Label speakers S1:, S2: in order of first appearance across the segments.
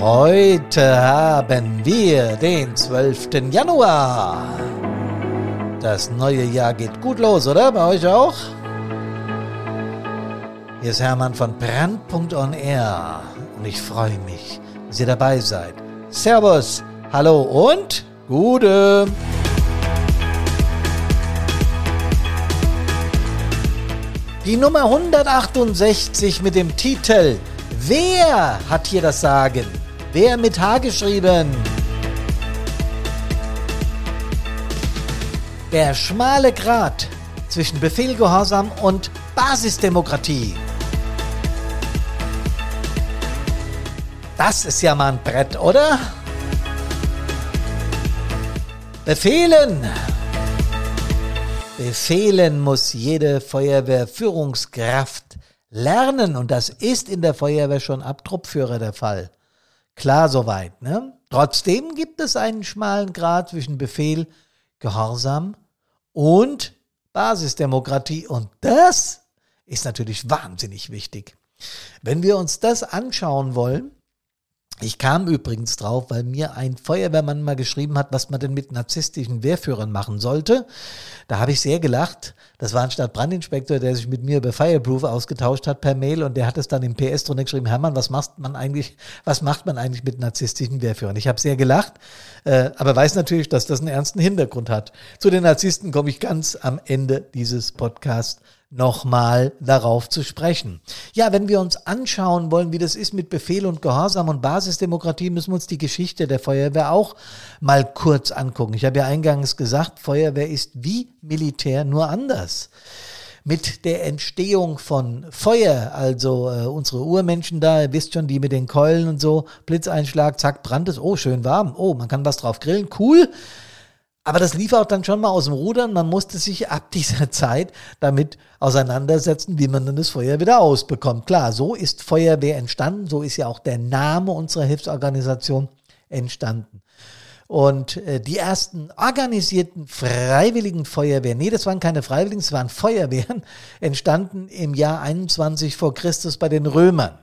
S1: Heute haben wir den 12. Januar. Das neue Jahr geht gut los, oder? Bei euch auch? Hier ist Hermann von Brand.on Air und ich freue mich, dass ihr dabei seid. Servus, hallo und Gute. Die Nummer 168 mit dem Titel Wer hat hier das Sagen? Wer mit H geschrieben? Der schmale Grat zwischen Befehlgehorsam und Basisdemokratie. Das ist ja mal ein Brett, oder? Befehlen. Befehlen muss jede Feuerwehrführungskraft lernen und das ist in der Feuerwehr schon ab Truppführer der Fall. Klar soweit. Ne? Trotzdem gibt es einen schmalen Grad zwischen Befehl, Gehorsam und Basisdemokratie. Und das ist natürlich wahnsinnig wichtig. Wenn wir uns das anschauen wollen, ich kam übrigens drauf, weil mir ein Feuerwehrmann mal geschrieben hat, was man denn mit narzisstischen Wehrführern machen sollte. Da habe ich sehr gelacht. Das war ein Stadtbrandinspektor, der sich mit mir über Fireproof ausgetauscht hat per Mail und der hat es dann im PS drunter geschrieben, Hermann, was macht man eigentlich, was macht man eigentlich mit narzisstischen Wehrführern? Ich habe sehr gelacht, äh, aber weiß natürlich, dass das einen ernsten Hintergrund hat. Zu den Narzissten komme ich ganz am Ende dieses Podcasts nochmal darauf zu sprechen. Ja, wenn wir uns anschauen wollen, wie das ist mit Befehl und Gehorsam und Basisdemokratie, müssen wir uns die Geschichte der Feuerwehr auch mal kurz angucken. Ich habe ja eingangs gesagt, Feuerwehr ist wie Militär nur anders. Mit der Entstehung von Feuer, also äh, unsere Urmenschen da, ihr wisst schon, die mit den Keulen und so, Blitzeinschlag, zack, Brand es, oh, schön warm, oh, man kann was drauf grillen, cool. Aber das lief auch dann schon mal aus dem Rudern. Man musste sich ab dieser Zeit damit auseinandersetzen, wie man dann das Feuer wieder ausbekommt. Klar, so ist Feuerwehr entstanden. So ist ja auch der Name unserer Hilfsorganisation entstanden. Und äh, die ersten organisierten freiwilligen Feuerwehren, nee, das waren keine Freiwilligen, es waren Feuerwehren, entstanden im Jahr 21 vor Christus bei den Römern.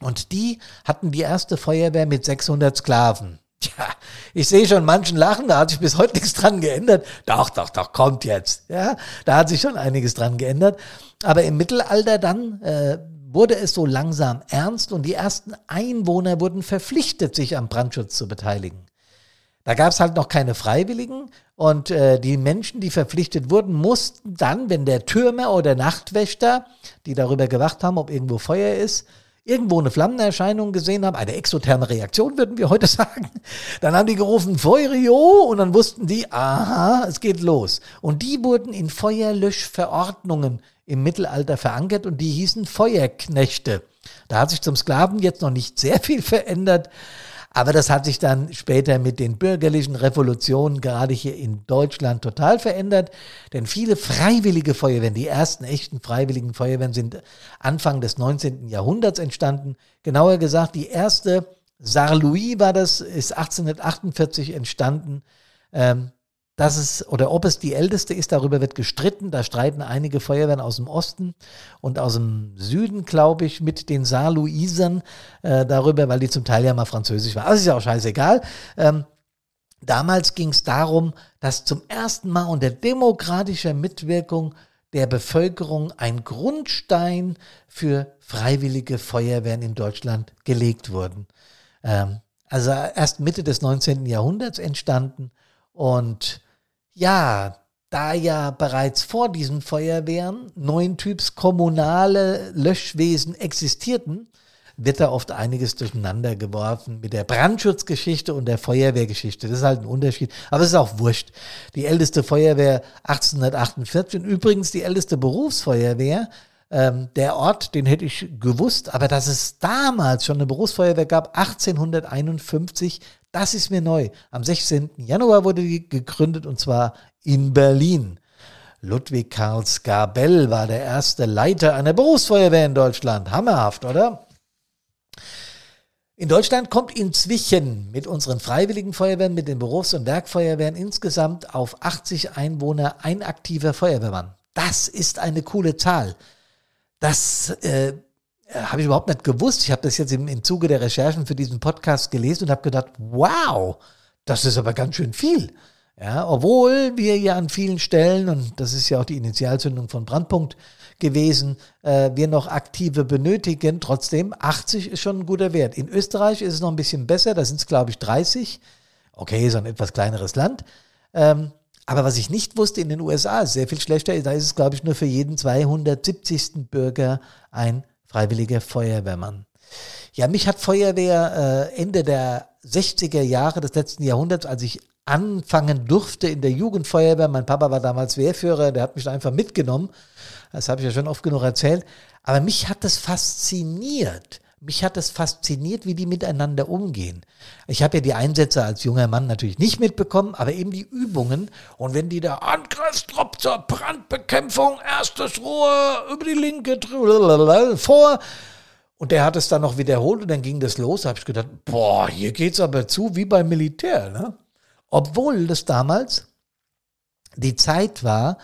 S1: Und die hatten die erste Feuerwehr mit 600 Sklaven. Tja, ich sehe schon manchen lachen, da hat sich bis heute nichts dran geändert. Doch, doch, doch, kommt jetzt. Ja, da hat sich schon einiges dran geändert. Aber im Mittelalter dann äh, wurde es so langsam ernst und die ersten Einwohner wurden verpflichtet, sich am Brandschutz zu beteiligen. Da gab es halt noch keine Freiwilligen und äh, die Menschen, die verpflichtet wurden, mussten dann, wenn der Türmer oder Nachtwächter, die darüber gewacht haben, ob irgendwo Feuer ist, irgendwo eine Flammenerscheinung gesehen haben, eine exotherme Reaktion würden wir heute sagen, dann haben die gerufen Feurio und dann wussten die, aha, es geht los. Und die wurden in Feuerlöschverordnungen im Mittelalter verankert und die hießen Feuerknechte. Da hat sich zum Sklaven jetzt noch nicht sehr viel verändert, aber das hat sich dann später mit den bürgerlichen Revolutionen gerade hier in Deutschland total verändert. Denn viele freiwillige Feuerwehren, die ersten echten freiwilligen Feuerwehren sind Anfang des 19. Jahrhunderts entstanden. Genauer gesagt, die erste Saarlouis war das, ist 1848 entstanden. Ähm, dass es oder ob es die älteste ist, darüber wird gestritten. Da streiten einige Feuerwehren aus dem Osten und aus dem Süden, glaube ich, mit den Saarlouisern äh, darüber, weil die zum Teil ja mal französisch waren. Es ist ja auch scheißegal. Ähm, damals ging es darum, dass zum ersten Mal unter demokratischer Mitwirkung der Bevölkerung ein Grundstein für freiwillige Feuerwehren in Deutschland gelegt wurden. Ähm, also erst Mitte des 19. Jahrhunderts entstanden und ja, da ja bereits vor diesen Feuerwehren neun Typs kommunale Löschwesen existierten, wird da oft einiges durcheinander geworfen mit der Brandschutzgeschichte und der Feuerwehrgeschichte. Das ist halt ein Unterschied. Aber es ist auch wurscht. Die älteste Feuerwehr 1848 und übrigens die älteste Berufsfeuerwehr. Ähm, der Ort, den hätte ich gewusst, aber dass es damals schon eine Berufsfeuerwehr gab, 1851, das ist mir neu. Am 16. Januar wurde die gegründet und zwar in Berlin. Ludwig Karl Skabell war der erste Leiter einer Berufsfeuerwehr in Deutschland. Hammerhaft, oder? In Deutschland kommt inzwischen mit unseren freiwilligen Feuerwehren, mit den Berufs- und Werkfeuerwehren insgesamt auf 80 Einwohner ein aktiver Feuerwehrmann. Das ist eine coole Zahl. Das äh, habe ich überhaupt nicht gewusst. Ich habe das jetzt im, im Zuge der Recherchen für diesen Podcast gelesen und habe gedacht, wow, das ist aber ganz schön viel. Ja, obwohl wir ja an vielen Stellen, und das ist ja auch die Initialzündung von Brandpunkt gewesen, äh, wir noch aktive benötigen, trotzdem 80 ist schon ein guter Wert. In Österreich ist es noch ein bisschen besser, da sind es glaube ich 30. Okay, ist ein etwas kleineres Land. Ähm, aber was ich nicht wusste, in den USA ist sehr viel schlechter. Da ist es, glaube ich, nur für jeden 270. Bürger ein freiwilliger Feuerwehrmann. Ja, mich hat Feuerwehr äh, Ende der 60er Jahre des letzten Jahrhunderts, als ich anfangen durfte in der Jugendfeuerwehr. Mein Papa war damals Wehrführer, der hat mich einfach mitgenommen. Das habe ich ja schon oft genug erzählt. Aber mich hat das fasziniert. Mich hat das fasziniert, wie die miteinander umgehen. Ich habe ja die Einsätze als junger Mann natürlich nicht mitbekommen, aber eben die Übungen. Und wenn die da Angriffstrupp zur Brandbekämpfung, erstes Rohr über die linke vor. Und der hat es dann noch wiederholt und dann ging das los. Da habe ich gedacht, boah, hier geht's aber zu wie beim Militär. Ne? Obwohl das damals die Zeit war,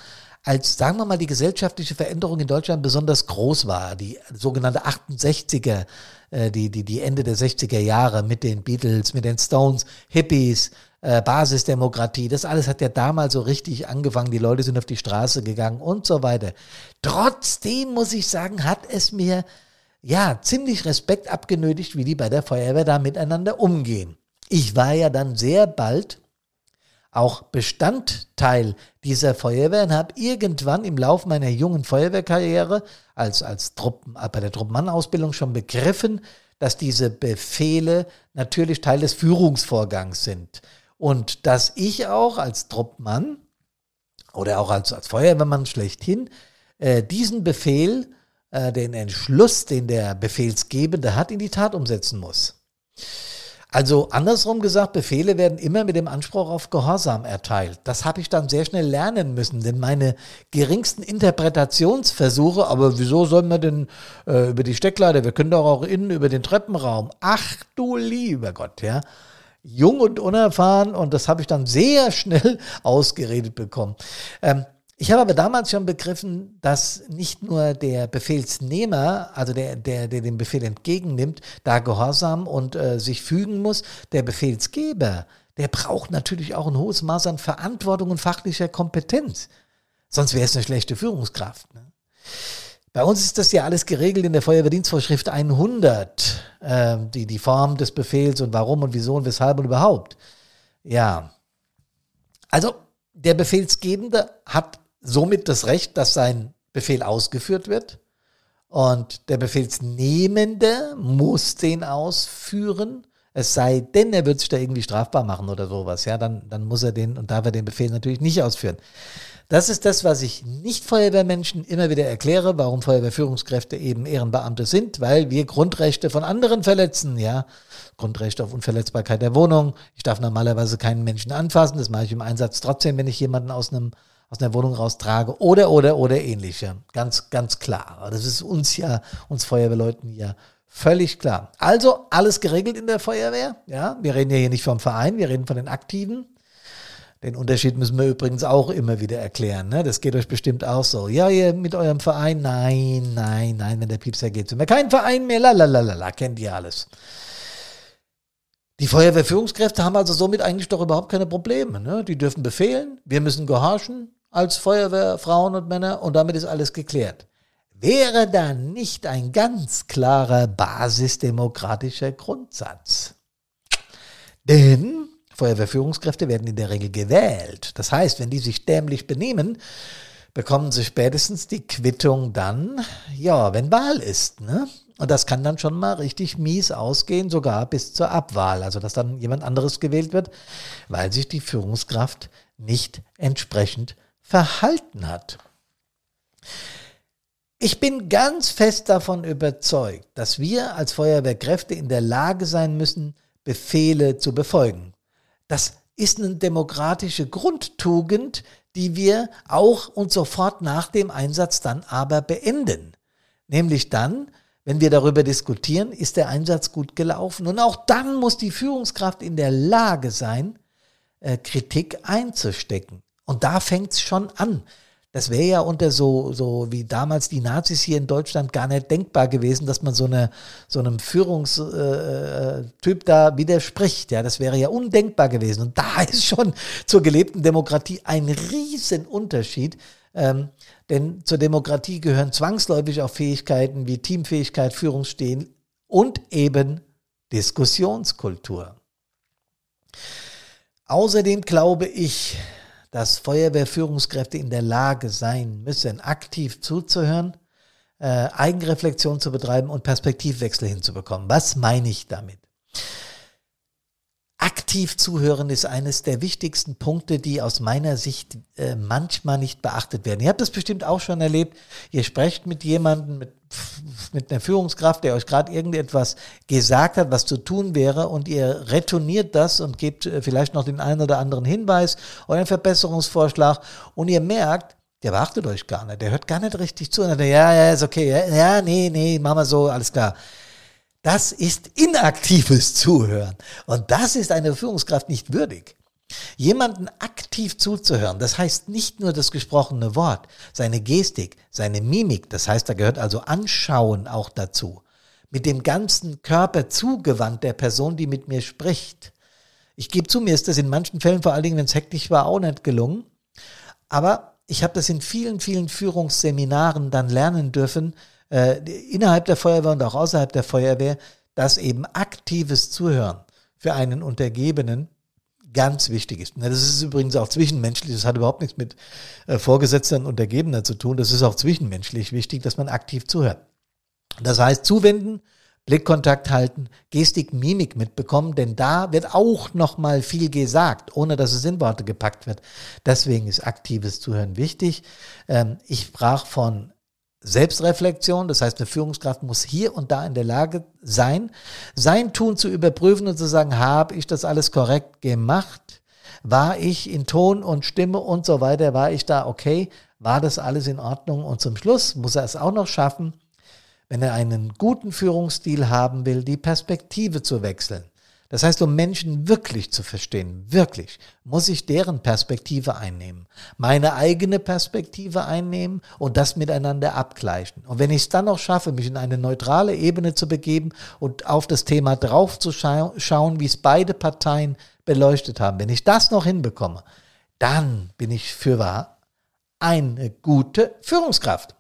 S1: als, sagen wir mal, die gesellschaftliche Veränderung in Deutschland besonders groß war, die sogenannte 68er, äh, die, die, die Ende der 60er Jahre mit den Beatles, mit den Stones, Hippies, äh, Basisdemokratie, das alles hat ja damals so richtig angefangen, die Leute sind auf die Straße gegangen und so weiter. Trotzdem muss ich sagen, hat es mir ja ziemlich Respekt abgenötigt, wie die bei der Feuerwehr da miteinander umgehen. Ich war ja dann sehr bald auch Bestandteil dieser Feuerwehr und habe irgendwann im Laufe meiner jungen Feuerwehrkarriere als, als Truppen, bei der Truppenmann-Ausbildung schon begriffen, dass diese Befehle natürlich Teil des Führungsvorgangs sind. Und dass ich auch als Truppmann oder auch als, als Feuerwehrmann schlechthin äh, diesen Befehl, äh, den Entschluss, den der Befehlsgebende hat, in die Tat umsetzen muss. Also andersrum gesagt, Befehle werden immer mit dem Anspruch auf Gehorsam erteilt. Das habe ich dann sehr schnell lernen müssen, denn meine geringsten Interpretationsversuche, aber wieso sollen wir denn äh, über die Steckleiter, wir können doch auch innen über den Treppenraum. Ach du lieber Gott, ja. Jung und unerfahren und das habe ich dann sehr schnell ausgeredet bekommen. Ähm, ich habe aber damals schon begriffen, dass nicht nur der Befehlsnehmer, also der, der, der den Befehl entgegennimmt, da gehorsam und äh, sich fügen muss, der Befehlsgeber, der braucht natürlich auch ein hohes Maß an Verantwortung und fachlicher Kompetenz. Sonst wäre es eine schlechte Führungskraft. Ne? Bei uns ist das ja alles geregelt in der Feuerwehrdienstvorschrift 100, äh, die, die Form des Befehls und warum und wieso und weshalb und überhaupt. Ja. Also, der Befehlsgebende hat somit das Recht, dass sein Befehl ausgeführt wird. Und der Befehlsnehmende muss den ausführen. Es sei denn, er wird sich da irgendwie strafbar machen oder sowas. Ja, dann, dann muss er den und darf er den Befehl natürlich nicht ausführen. Das ist das, was ich nicht Feuerwehrmenschen immer wieder erkläre, warum Feuerwehrführungskräfte eben Ehrenbeamte sind, weil wir Grundrechte von anderen verletzen, ja. Grundrechte auf Unverletzbarkeit der Wohnung. Ich darf normalerweise keinen Menschen anfassen. Das mache ich im Einsatz trotzdem, wenn ich jemanden aus einem aus einer Wohnung raustrage oder, oder, oder ähnliche. Ganz, ganz klar. Das ist uns ja, uns Feuerwehrleuten ja völlig klar. Also alles geregelt in der Feuerwehr. Ja, wir reden ja hier nicht vom Verein, wir reden von den Aktiven. Den Unterschied müssen wir übrigens auch immer wieder erklären. Ne? Das geht euch bestimmt auch so. Ja, ihr mit eurem Verein, nein, nein, nein, wenn der Piepser geht, sind wir kein Verein mehr, lalalala, kennt ihr alles. Die Feuerwehrführungskräfte haben also somit eigentlich doch überhaupt keine Probleme. Ne? Die dürfen befehlen, wir müssen gehorchen, als Feuerwehr, Frauen und Männer und damit ist alles geklärt. Wäre da nicht ein ganz klarer basisdemokratischer Grundsatz? Denn Feuerwehrführungskräfte werden in der Regel gewählt. Das heißt, wenn die sich dämlich benehmen, bekommen sie spätestens die Quittung dann, ja, wenn Wahl ist. Ne? Und das kann dann schon mal richtig mies ausgehen, sogar bis zur Abwahl. Also, dass dann jemand anderes gewählt wird, weil sich die Führungskraft nicht entsprechend verhalten hat. Ich bin ganz fest davon überzeugt, dass wir als Feuerwehrkräfte in der Lage sein müssen, Befehle zu befolgen. Das ist eine demokratische Grundtugend, die wir auch und sofort nach dem Einsatz dann aber beenden. Nämlich dann, wenn wir darüber diskutieren, ist der Einsatz gut gelaufen. Und auch dann muss die Führungskraft in der Lage sein, äh, Kritik einzustecken. Und da fängt es schon an. Das wäre ja unter so, so wie damals die Nazis hier in Deutschland gar nicht denkbar gewesen, dass man so, eine, so einem Führungstyp äh, äh da widerspricht. Ja, das wäre ja undenkbar gewesen. Und da ist schon zur gelebten Demokratie ein Riesenunterschied. Ähm, denn zur Demokratie gehören zwangsläufig auch Fähigkeiten wie Teamfähigkeit, Führungsstehen und eben Diskussionskultur. Außerdem glaube ich, dass Feuerwehrführungskräfte in der Lage sein müssen, aktiv zuzuhören, äh, Eigenreflexion zu betreiben und Perspektivwechsel hinzubekommen. Was meine ich damit? Aktiv zuhören ist eines der wichtigsten Punkte, die aus meiner Sicht äh, manchmal nicht beachtet werden. Ihr habt das bestimmt auch schon erlebt. Ihr sprecht mit jemandem, mit, mit einer Führungskraft, der euch gerade irgendetwas gesagt hat, was zu tun wäre, und ihr retourniert das und gebt äh, vielleicht noch den einen oder anderen Hinweis oder einen Verbesserungsvorschlag und ihr merkt, der beachtet euch gar nicht, der hört gar nicht richtig zu. Und dann, ja, ja, ist okay, ja, ja, nee, nee, machen wir so, alles klar. Das ist inaktives Zuhören. Und das ist einer Führungskraft nicht würdig. Jemanden aktiv zuzuhören, das heißt nicht nur das gesprochene Wort, seine Gestik, seine Mimik, das heißt, da gehört also Anschauen auch dazu. Mit dem ganzen Körper zugewandt der Person, die mit mir spricht. Ich gebe zu, mir ist das in manchen Fällen, vor allen Dingen, wenn es hektisch war, auch nicht gelungen. Aber ich habe das in vielen, vielen Führungsseminaren dann lernen dürfen, äh, innerhalb der Feuerwehr und auch außerhalb der Feuerwehr, dass eben aktives Zuhören für einen Untergebenen ganz wichtig ist. Das ist übrigens auch zwischenmenschlich, das hat überhaupt nichts mit äh, Vorgesetzten und Untergebener zu tun, das ist auch zwischenmenschlich wichtig, dass man aktiv zuhört. Das heißt, zuwenden, Blickkontakt halten, Gestik, Mimik mitbekommen, denn da wird auch noch mal viel gesagt, ohne dass es in Worte gepackt wird. Deswegen ist aktives Zuhören wichtig. Ähm, ich sprach von Selbstreflexion, das heißt, eine Führungskraft muss hier und da in der Lage sein, sein Tun zu überprüfen und zu sagen, habe ich das alles korrekt gemacht? War ich in Ton und Stimme und so weiter, war ich da okay? War das alles in Ordnung? Und zum Schluss muss er es auch noch schaffen, wenn er einen guten Führungsstil haben will, die Perspektive zu wechseln. Das heißt, um Menschen wirklich zu verstehen, wirklich, muss ich deren Perspektive einnehmen, meine eigene Perspektive einnehmen und das miteinander abgleichen. Und wenn ich es dann noch schaffe, mich in eine neutrale Ebene zu begeben und auf das Thema drauf zu scha schauen, wie es beide Parteien beleuchtet haben, wenn ich das noch hinbekomme, dann bin ich für wahr eine gute Führungskraft.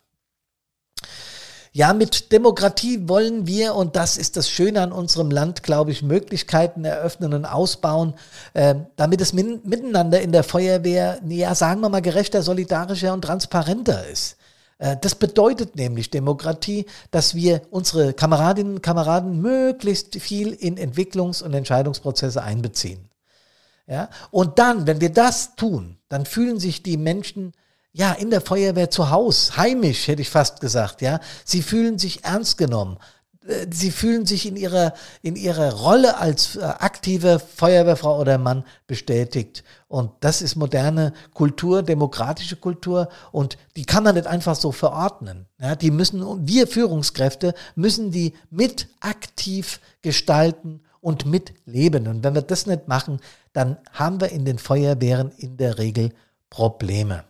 S1: Ja, mit Demokratie wollen wir, und das ist das Schöne an unserem Land, glaube ich, Möglichkeiten eröffnen und ausbauen, äh, damit es min miteinander in der Feuerwehr, ja, sagen wir mal, gerechter, solidarischer und transparenter ist. Äh, das bedeutet nämlich Demokratie, dass wir unsere Kameradinnen und Kameraden möglichst viel in Entwicklungs- und Entscheidungsprozesse einbeziehen. Ja? Und dann, wenn wir das tun, dann fühlen sich die Menschen ja, in der Feuerwehr zu Hause, heimisch, hätte ich fast gesagt, ja. Sie fühlen sich ernst genommen. Äh, sie fühlen sich in ihrer, in ihrer Rolle als äh, aktive Feuerwehrfrau oder Mann bestätigt. Und das ist moderne Kultur, demokratische Kultur. Und die kann man nicht einfach so verordnen. Ja, die müssen, wir Führungskräfte müssen die mit aktiv gestalten und mitleben. Und wenn wir das nicht machen, dann haben wir in den Feuerwehren in der Regel Probleme.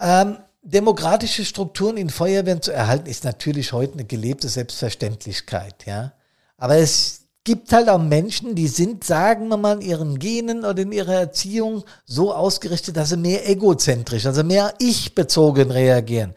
S1: Ähm, demokratische Strukturen in Feuerwehren zu erhalten, ist natürlich heute eine gelebte Selbstverständlichkeit, ja. Aber es gibt halt auch Menschen, die sind, sagen wir mal, in ihren Genen oder in ihrer Erziehung so ausgerichtet, dass sie mehr egozentrisch, also mehr ich-bezogen reagieren.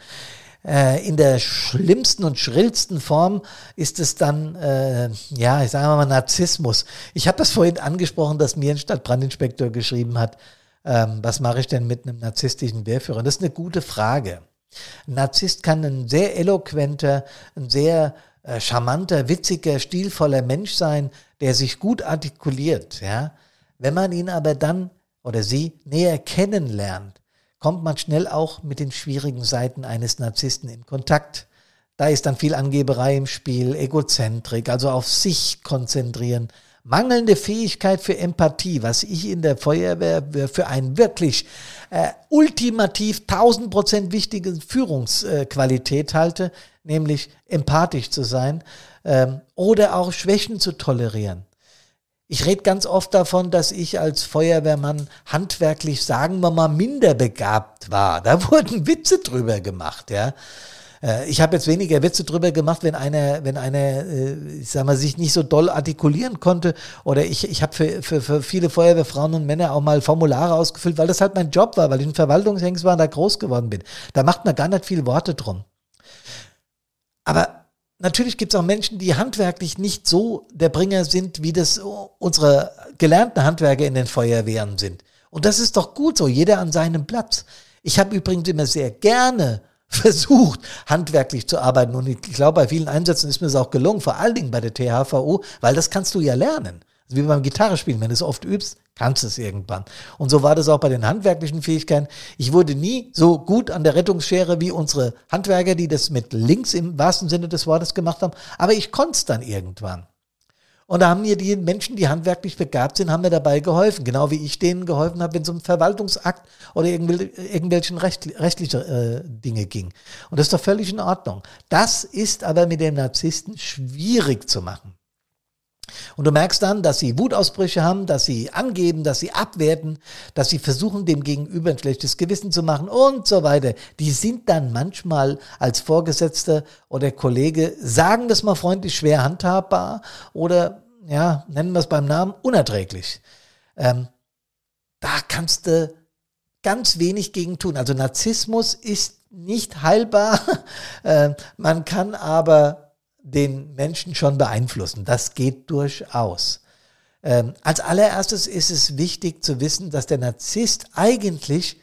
S1: Äh, in der schlimmsten und schrillsten Form ist es dann, äh, ja, ich sage mal Narzissmus. Ich habe das vorhin angesprochen, dass mir ein Stadtbrandinspektor geschrieben hat, ähm, was mache ich denn mit einem narzisstischen Wehrführer? Das ist eine gute Frage. Ein Narzisst kann ein sehr eloquenter, ein sehr äh, charmanter, witziger, stilvoller Mensch sein, der sich gut artikuliert. Ja? Wenn man ihn aber dann oder sie näher kennenlernt, kommt man schnell auch mit den schwierigen Seiten eines Narzissten in Kontakt. Da ist dann viel Angeberei im Spiel, Egozentrik, also auf sich konzentrieren, mangelnde Fähigkeit für Empathie, was ich in der Feuerwehr für ein wirklich äh, ultimativ 1000 Prozent wichtige Führungsqualität halte, nämlich empathisch zu sein ähm, oder auch Schwächen zu tolerieren. Ich rede ganz oft davon, dass ich als Feuerwehrmann handwerklich, sagen wir mal, minder begabt war. Da wurden Witze drüber gemacht, ja. Äh, ich habe jetzt weniger Witze drüber gemacht, wenn einer, wenn einer, äh, ich sag mal, sich nicht so doll artikulieren konnte. Oder ich, ich habe für, für, für viele Feuerwehrfrauen und Männer auch mal Formulare ausgefüllt, weil das halt mein Job war, weil ich ein Verwaltungshengst war und da groß geworden bin. Da macht man gar nicht viele Worte drum. Aber natürlich gibt es auch Menschen, die handwerklich nicht so der Bringer sind, wie das unsere gelernten Handwerker in den Feuerwehren sind. Und das ist doch gut so, jeder an seinem Platz. Ich habe übrigens immer sehr gerne versucht, handwerklich zu arbeiten. Und ich glaube, bei vielen Einsätzen ist mir das auch gelungen, vor allen Dingen bei der THVU, weil das kannst du ja lernen. Also wie beim Gitarrespielen, wenn du es oft übst, kannst du es irgendwann. Und so war das auch bei den handwerklichen Fähigkeiten. Ich wurde nie so gut an der Rettungsschere wie unsere Handwerker, die das mit links im wahrsten Sinne des Wortes gemacht haben. Aber ich konnte es dann irgendwann. Und da haben mir die Menschen, die handwerklich begabt sind, haben mir dabei geholfen. Genau wie ich denen geholfen habe, wenn es um Verwaltungsakt oder irgendwelchen recht, rechtliche äh, Dinge ging. Und das ist doch völlig in Ordnung. Das ist aber mit dem Narzissten schwierig zu machen. Und du merkst dann, dass sie Wutausbrüche haben, dass sie angeben, dass sie abwerten, dass sie versuchen, dem Gegenüber ein schlechtes Gewissen zu machen und so weiter. Die sind dann manchmal als Vorgesetzter oder Kollege, sagen das mal freundlich, schwer handhabbar oder, ja, nennen wir es beim Namen, unerträglich. Ähm, da kannst du ganz wenig gegen tun. Also Narzissmus ist nicht heilbar. äh, man kann aber den Menschen schon beeinflussen. Das geht durchaus. Ähm, als allererstes ist es wichtig zu wissen, dass der Narzisst eigentlich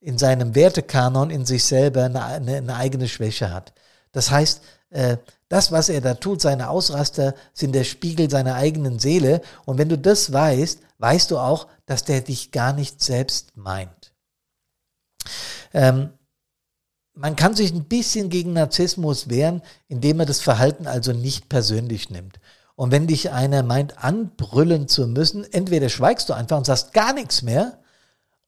S1: in seinem Wertekanon in sich selber eine, eine, eine eigene Schwäche hat. Das heißt, äh, das, was er da tut, seine Ausraster, sind der Spiegel seiner eigenen Seele. Und wenn du das weißt, weißt du auch, dass der dich gar nicht selbst meint. Ähm, man kann sich ein bisschen gegen Narzissmus wehren, indem man das Verhalten also nicht persönlich nimmt. Und wenn dich einer meint, anbrüllen zu müssen, entweder schweigst du einfach und sagst gar nichts mehr,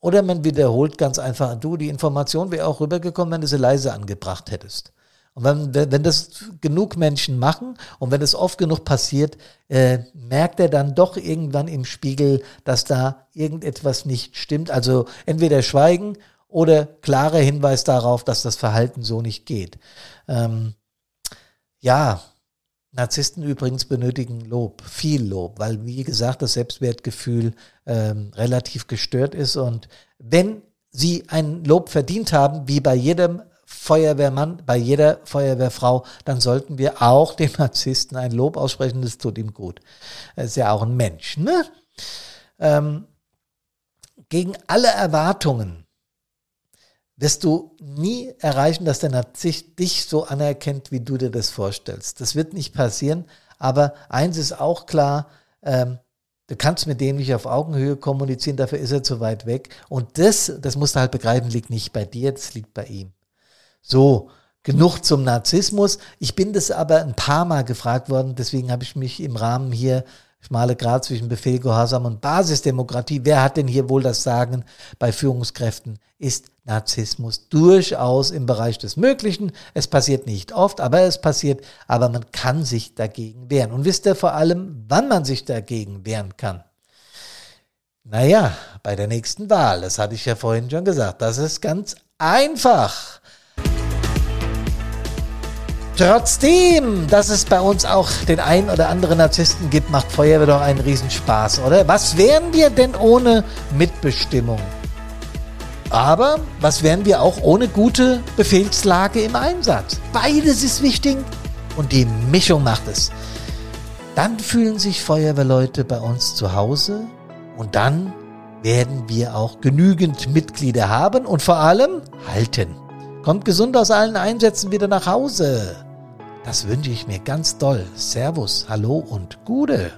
S1: oder man wiederholt ganz einfach, du, die Information wäre auch rübergekommen, wenn du sie leise angebracht hättest. Und wenn, wenn das genug Menschen machen und wenn es oft genug passiert, äh, merkt er dann doch irgendwann im Spiegel, dass da irgendetwas nicht stimmt. Also entweder schweigen oder klarer Hinweis darauf, dass das Verhalten so nicht geht. Ähm, ja, Narzissten übrigens benötigen Lob, viel Lob, weil wie gesagt das Selbstwertgefühl ähm, relativ gestört ist und wenn sie ein Lob verdient haben, wie bei jedem Feuerwehrmann, bei jeder Feuerwehrfrau, dann sollten wir auch dem Narzissten ein Lob aussprechen, das tut ihm gut. Er ist ja auch ein Mensch. Ne? Ähm, gegen alle Erwartungen wirst du nie erreichen, dass der Narzisst dich so anerkennt, wie du dir das vorstellst. Das wird nicht passieren, aber eins ist auch klar, ähm, du kannst mit dem nicht auf Augenhöhe kommunizieren, dafür ist er zu weit weg. Und das, das musst du halt begreifen, liegt nicht bei dir, das liegt bei ihm. So, genug zum Narzissmus. Ich bin das aber ein paar Mal gefragt worden, deswegen habe ich mich im Rahmen hier schmale Grad zwischen Befehl, Gehorsam und Basisdemokratie. Wer hat denn hier wohl das Sagen bei Führungskräften? Ist Narzissmus durchaus im Bereich des Möglichen. Es passiert nicht oft, aber es passiert, aber man kann sich dagegen wehren. Und wisst ihr vor allem, wann man sich dagegen wehren kann? Naja, bei der nächsten Wahl, das hatte ich ja vorhin schon gesagt, das ist ganz einfach. Trotzdem, dass es bei uns auch den einen oder anderen Narzissten gibt, macht Feuerwehr doch einen Riesenspaß, oder? Was wären wir denn ohne Mitbestimmung? Aber was wären wir auch ohne gute Befehlslage im Einsatz? Beides ist wichtig und die Mischung macht es. Dann fühlen sich Feuerwehrleute bei uns zu Hause und dann werden wir auch genügend Mitglieder haben und vor allem halten. Kommt gesund aus allen Einsätzen wieder nach Hause. Das wünsche ich mir ganz doll. Servus, hallo und Gude.